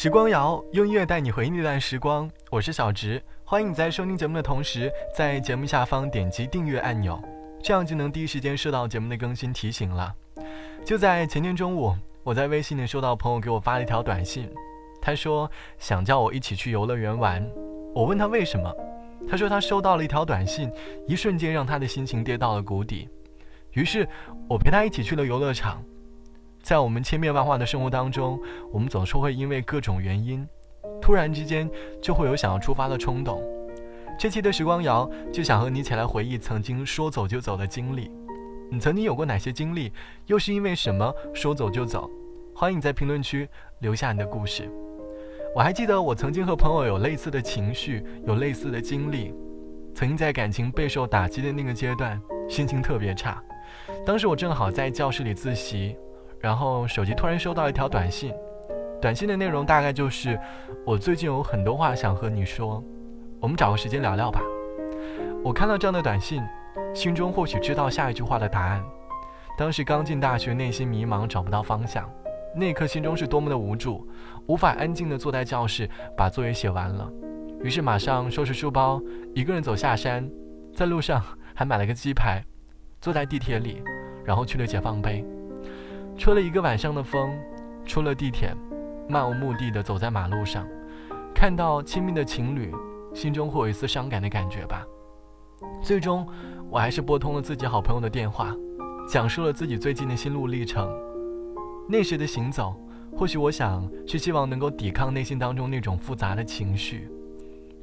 时光谣用音乐带你回忆那段时光，我是小植，欢迎你在收听节目的同时，在节目下方点击订阅按钮，这样就能第一时间收到节目的更新提醒了。就在前天中午，我在微信里收到朋友给我发了一条短信，他说想叫我一起去游乐园玩，我问他为什么，他说他收到了一条短信，一瞬间让他的心情跌到了谷底，于是我陪他一起去了游乐场。在我们千变万化的生活当中，我们总是会因为各种原因，突然之间就会有想要出发的冲动。这期的时光谣就想和你一起来回忆曾经说走就走的经历。你曾经有过哪些经历？又是因为什么说走就走？欢迎在评论区留下你的故事。我还记得我曾经和朋友有类似的情绪，有类似的经历。曾经在感情备受打击的那个阶段，心情特别差。当时我正好在教室里自习。然后手机突然收到一条短信，短信的内容大概就是：我最近有很多话想和你说，我们找个时间聊聊吧。我看到这样的短信，心中或许知道下一句话的答案。当时刚进大学，内心迷茫，找不到方向，那一刻心中是多么的无助，无法安静地坐在教室把作业写完了。于是马上收拾书包，一个人走下山，在路上还买了个鸡排，坐在地铁里，然后去了解放碑。吹了一个晚上的风，出了地铁，漫无目的的走在马路上，看到亲密的情侣，心中会有一丝伤感的感觉吧。最终，我还是拨通了自己好朋友的电话，讲述了自己最近的心路历程。那时的行走，或许我想是希望能够抵抗内心当中那种复杂的情绪。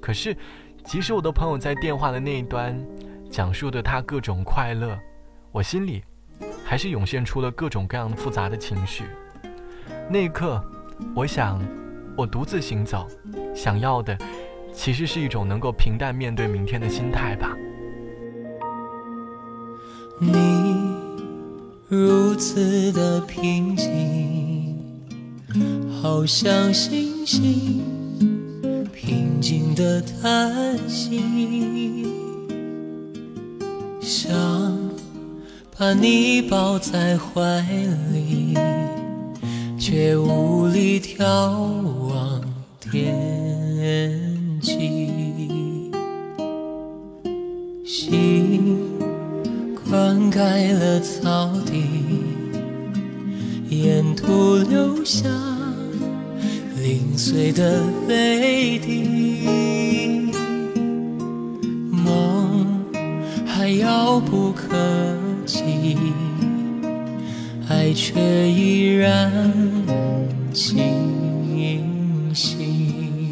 可是，即使我的朋友在电话的那一端，讲述的他各种快乐，我心里。还是涌现出了各种各样复杂的情绪。那一刻，我想，我独自行走，想要的，其实是一种能够平淡面对明天的心态吧。你如此的平静，好像星星平静的叹息，想。把你抱在怀里，却无力眺望天际。心灌溉了草地，沿途留下零碎的泪滴。梦还遥不可。爱却依然清晰，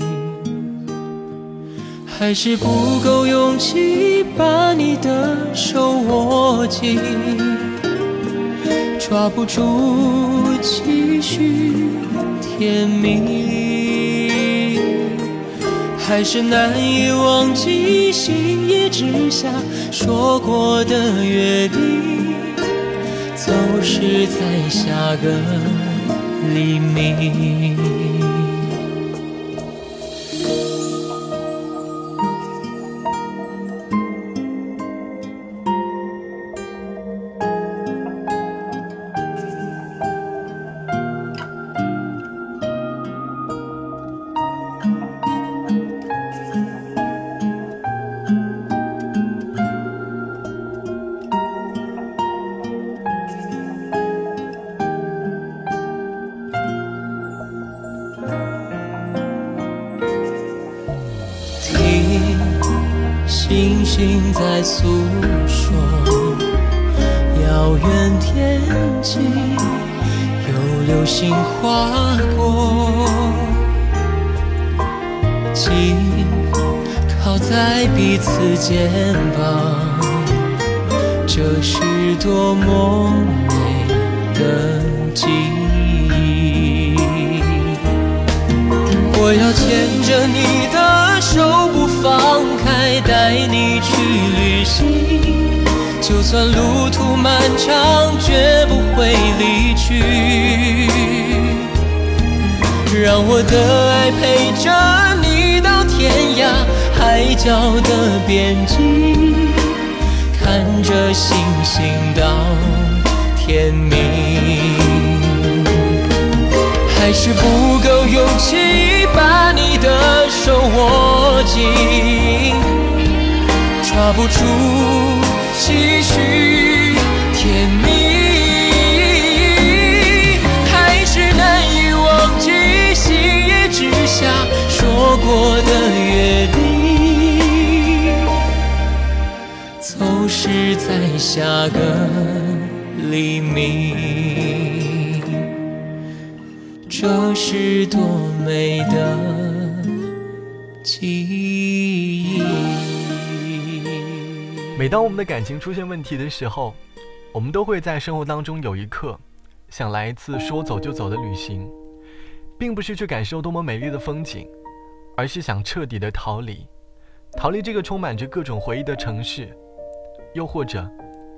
还是不够勇气把你的手握紧，抓不住继续甜蜜，还是难以忘记星夜之下说过的约定。总是在下个黎明。彼此肩膀，这是多么美的记忆。我要牵着你的手不放开，带你去旅行，就算路途漫长，绝不会离去。让我的爱陪着角的边际，看着星星到天明。还是不够勇气把你的手握紧，抓不住期许甜蜜，还是难以忘记星夜之下说过的约是在下个黎明。这是多美的记忆。每当我们的感情出现问题的时候，我们都会在生活当中有一刻，想来一次说走就走的旅行，并不是去感受多么美丽的风景，而是想彻底的逃离，逃离这个充满着各种回忆的城市，又或者，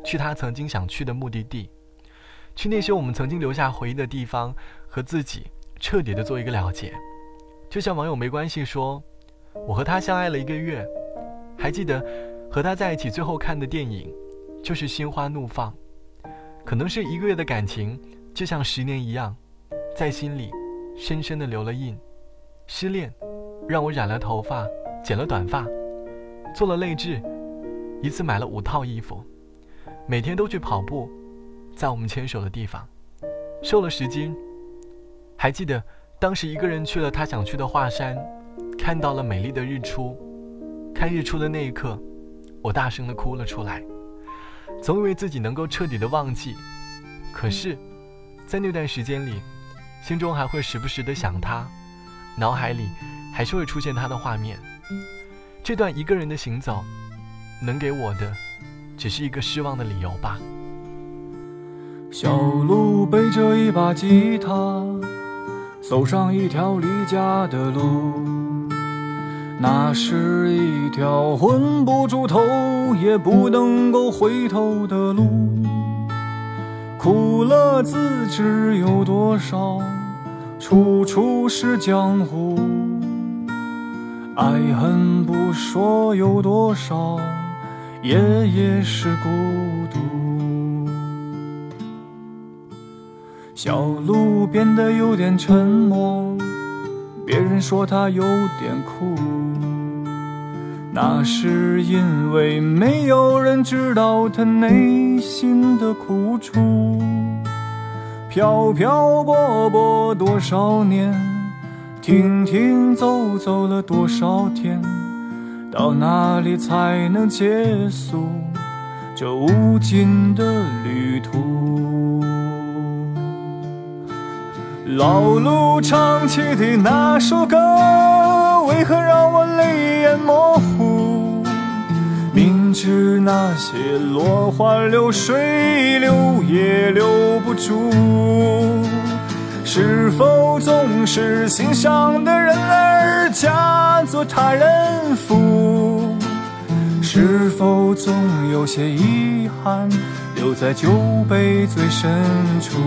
去他曾经想去的目的地，去那些我们曾经留下回忆的地方，和自己。彻底的做一个了结，就像网友没关系说：“我和他相爱了一个月，还记得和他在一起最后看的电影，就是《心花怒放》。可能是一个月的感情，就像十年一样，在心里深深的留了印。失恋，让我染了头发，剪了短发，做了泪痣，一次买了五套衣服，每天都去跑步，在我们牵手的地方，瘦了十斤。”还记得当时一个人去了他想去的华山，看到了美丽的日出。看日出的那一刻，我大声的哭了出来。总以为自己能够彻底的忘记，可是，在那段时间里，心中还会时不时的想他，脑海里还是会出现他的画面。这段一个人的行走，能给我的，只是一个失望的理由吧。小鹿背着一把吉他。走上一条离家的路，那是一条混不住头也不能够回头的路。苦乐自知有多少，处处是江湖。爱恨不说有多少，夜夜是孤独。小鹿变得有点沉默，别人说他有点酷，那是因为没有人知道他内心的苦楚。漂漂泊泊多少年，停停走走了多少天，到哪里才能结束这无尽的旅途？老路唱起的那首歌，为何让我泪眼模糊？明知那些落花流水留也留不住，是否总是心上的人儿嫁作他人妇？是否总有些遗憾留在酒杯最深处？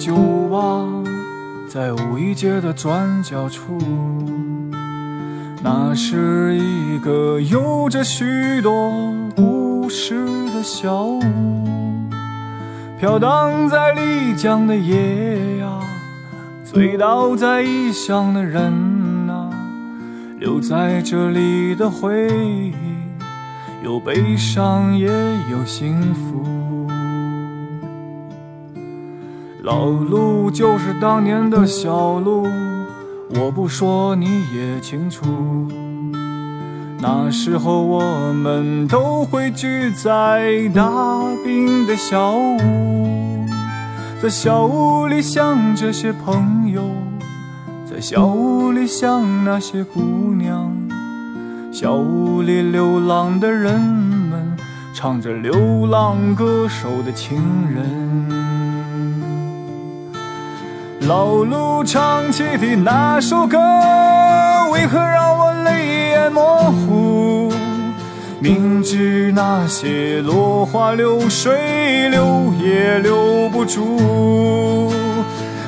酒吧，在五一街的转角处。那是一个有着许多故事的小屋，飘荡在丽江的夜呀，醉倒在异乡的人呐，留在这里的回忆，有悲伤也有幸福。老路就是当年的小路，我不说你也清楚。那时候我们都会聚在大冰的小屋，在小屋里想这些朋友，在小屋里想那些姑娘，小屋里流浪的人们唱着流浪歌手的情人。老路唱起的那首歌，为何让我泪眼模糊？明知那些落花流水留也留不住，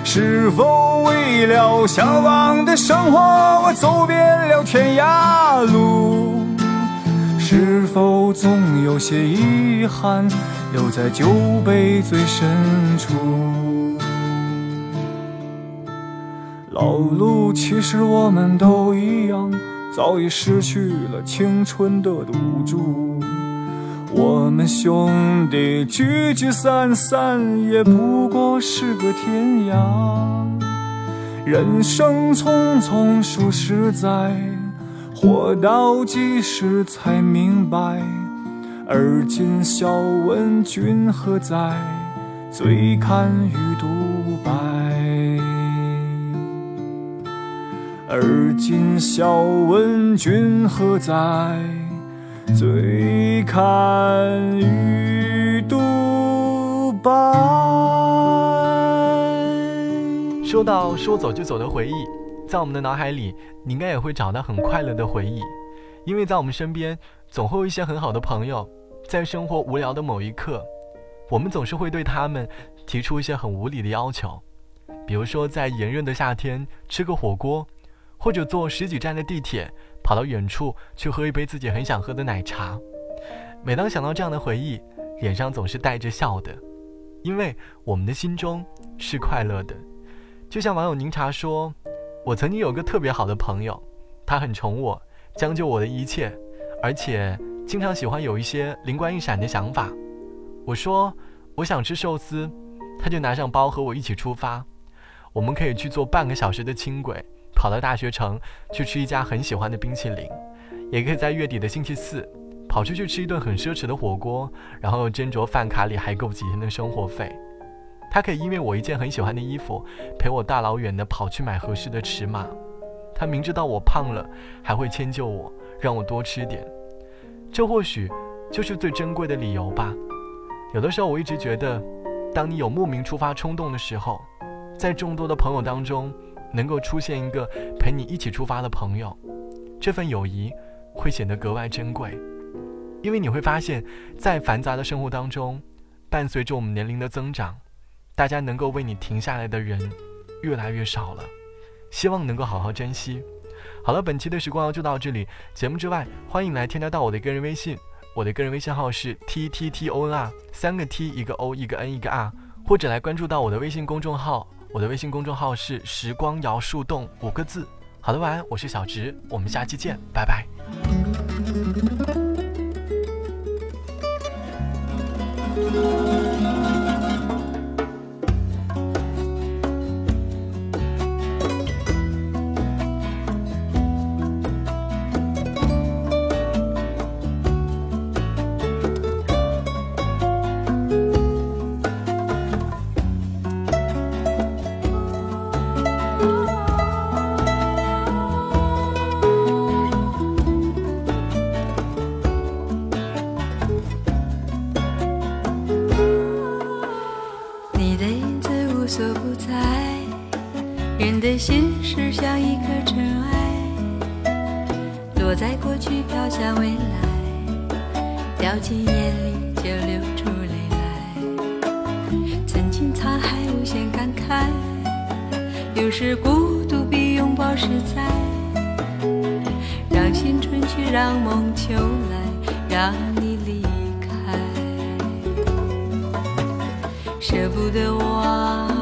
是否为了向往的生活，我走遍了天涯路？是否总有些遗憾留在酒杯最深处？老路，其实我们都一样。早已失去了青春的赌注，我们兄弟聚聚散散，也不过是个天涯。人生匆匆数十载，活到几时才明白？而今笑问君何在？醉看鱼独而今笑问君何在？醉看鱼独白。说到说走就走的回忆，在我们的脑海里，你应该也会找到很快乐的回忆，因为在我们身边总会有一些很好的朋友，在生活无聊的某一刻，我们总是会对他们提出一些很无理的要求，比如说在炎热的夏天吃个火锅。或者坐十几站的地铁，跑到远处去喝一杯自己很想喝的奶茶。每当想到这样的回忆，脸上总是带着笑的，因为我们的心中是快乐的。就像网友宁茶说：“我曾经有个特别好的朋友，他很宠我，将就我的一切，而且经常喜欢有一些灵光一闪的想法。我说我想吃寿司，他就拿上包和我一起出发，我们可以去坐半个小时的轻轨。”跑到大学城去吃一家很喜欢的冰淇淋，也可以在月底的星期四跑出去吃一顿很奢侈的火锅，然后斟酌饭卡里还够几天的生活费。他可以因为我一件很喜欢的衣服，陪我大老远的跑去买合适的尺码。他明知道我胖了，还会迁就我，让我多吃点。这或许就是最珍贵的理由吧。有的时候我一直觉得，当你有莫名出发冲动的时候，在众多的朋友当中。能够出现一个陪你一起出发的朋友，这份友谊会显得格外珍贵，因为你会发现，在繁杂的生活当中，伴随着我们年龄的增长，大家能够为你停下来的人越来越少了。希望能够好好珍惜。好了，本期的时光就到这里。节目之外，欢迎来添加到我的个人微信，我的个人微信号是 t t t o n r，三个 t 一个 o 一个 n 一个 r，或者来关注到我的微信公众号。我的微信公众号是“时光摇树洞”五个字。好的，晚安，我是小直，我们下期见，拜拜。曾经沧海无限感慨，有时孤独比拥抱实在。让心春去，让梦秋来，让你离开，舍不得忘。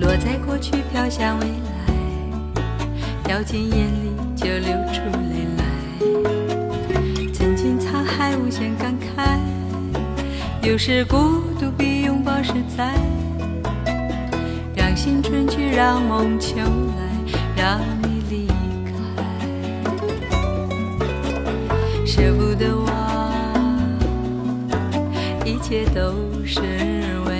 落在过去，飘向未来，掉进眼里就流出泪来。曾经沧海无限感慨，有时孤独比拥抱实在。让青春去，让梦秋来，让你离开，舍不得忘。一切都是为